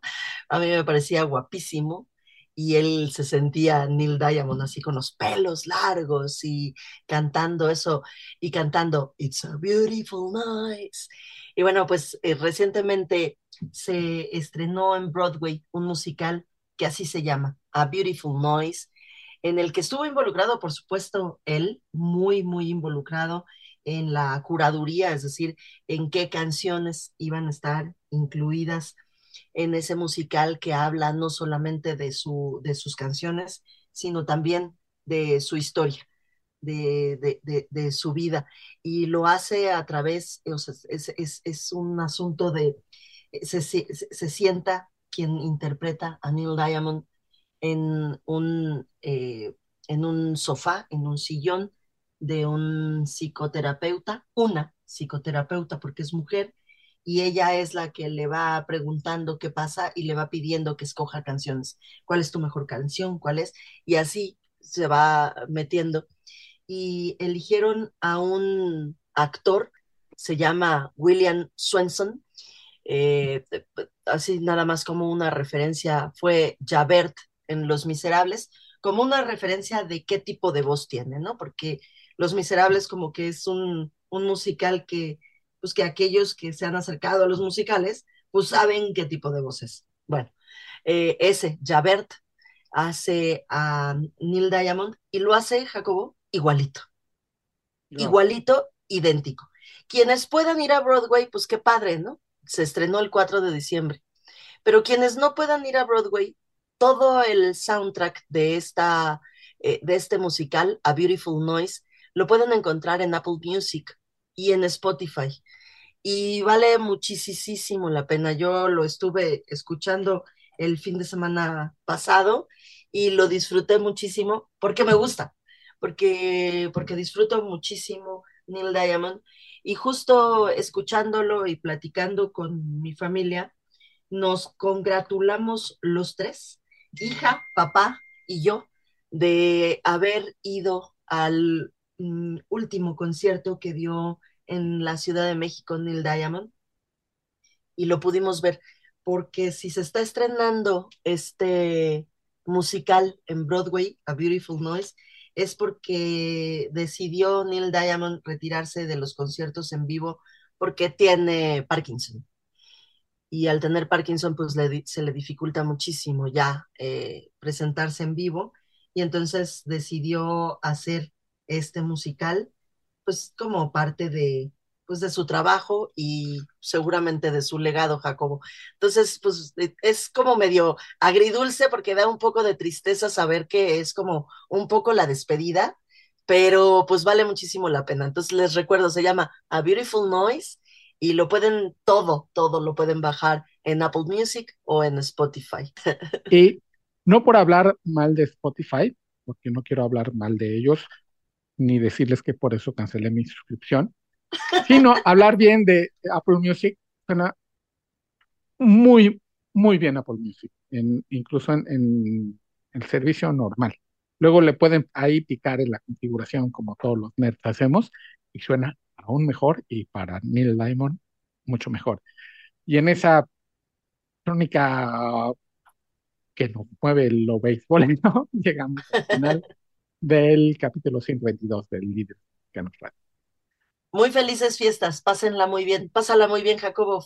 A mí me parecía guapísimo, y él se sentía Neil Diamond así con los pelos largos y cantando eso y cantando It's a Beautiful Night. Y bueno, pues eh, recientemente se estrenó en Broadway un musical que así se llama, A Beautiful Noise, en el que estuvo involucrado, por supuesto, él, muy, muy involucrado en la curaduría, es decir, en qué canciones iban a estar incluidas en ese musical que habla no solamente de, su, de sus canciones, sino también de su historia, de, de, su vida. Y lo hace a través, o sea, es, es, es, un asunto de, se, se, se, sienta quien interpreta a Neil Diamond en un, eh, en un sofá, en un sillón de un psicoterapeuta, una psicoterapeuta porque es mujer, y ella es la que le va preguntando qué pasa y le va pidiendo que escoja canciones. ¿Cuál es tu mejor canción? ¿Cuál es? Y así se va metiendo. Y eligieron a un actor, se llama William Swenson, eh, así nada más como una referencia, fue Javert en Los Miserables, como una referencia de qué tipo de voz tiene, ¿no? Porque Los Miserables como que es un, un musical que pues que aquellos que se han acercado a los musicales, pues saben qué tipo de voz es. Bueno, eh, ese, Javert, hace a Neil Diamond y lo hace Jacobo igualito. Igualito, idéntico. Quienes puedan ir a Broadway, pues qué padre, ¿no? Se estrenó el 4 de diciembre. Pero quienes no puedan ir a Broadway, todo el soundtrack de, esta, eh, de este musical, A Beautiful Noise, lo pueden encontrar en Apple Music y en Spotify. Y vale muchísimo la pena. Yo lo estuve escuchando el fin de semana pasado y lo disfruté muchísimo porque me gusta, porque, porque disfruto muchísimo Neil Diamond. Y justo escuchándolo y platicando con mi familia, nos congratulamos los tres, hija, papá y yo, de haber ido al Mm, último concierto que dio en la Ciudad de México Neil Diamond y lo pudimos ver porque si se está estrenando este musical en Broadway, A Beautiful Noise, es porque decidió Neil Diamond retirarse de los conciertos en vivo porque tiene Parkinson. Y al tener Parkinson, pues se le dificulta muchísimo ya eh, presentarse en vivo. Y entonces decidió hacer este musical, pues como parte de, pues de su trabajo y seguramente de su legado, Jacobo. Entonces, pues e, es como medio agridulce porque da un poco de tristeza saber que es como un poco la despedida, pero pues vale muchísimo la pena. Entonces les recuerdo, se llama A Beautiful Noise y lo pueden todo, todo lo pueden bajar en Apple Music o en Spotify. (laughs) Y no por hablar mal de Spotify, porque no quiero hablar mal de ellos, ni decirles que por eso cancelé mi suscripción, sino (laughs) hablar bien de Apple Music. Suena muy, muy bien Apple Music, incluso en, el servicio normal. Luego le pueden ahí picar en la configuración como todos los nerds hacemos y suena aún mejor y para Neil Diamond mucho mejor. Y en esa crónica que nos mueve lo béisbol, (laughs) ¿no? llegamos al final del capítulo 122 del líder que nos trae. Muy felices fiestas, pásenla muy bien, pásala muy bien, Jacobo.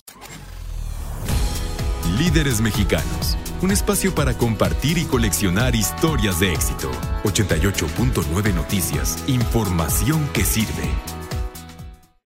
Líderes Mexicanos, un espacio para compartir y coleccionar historias de éxito. 88.9 Noticias, información que sirve.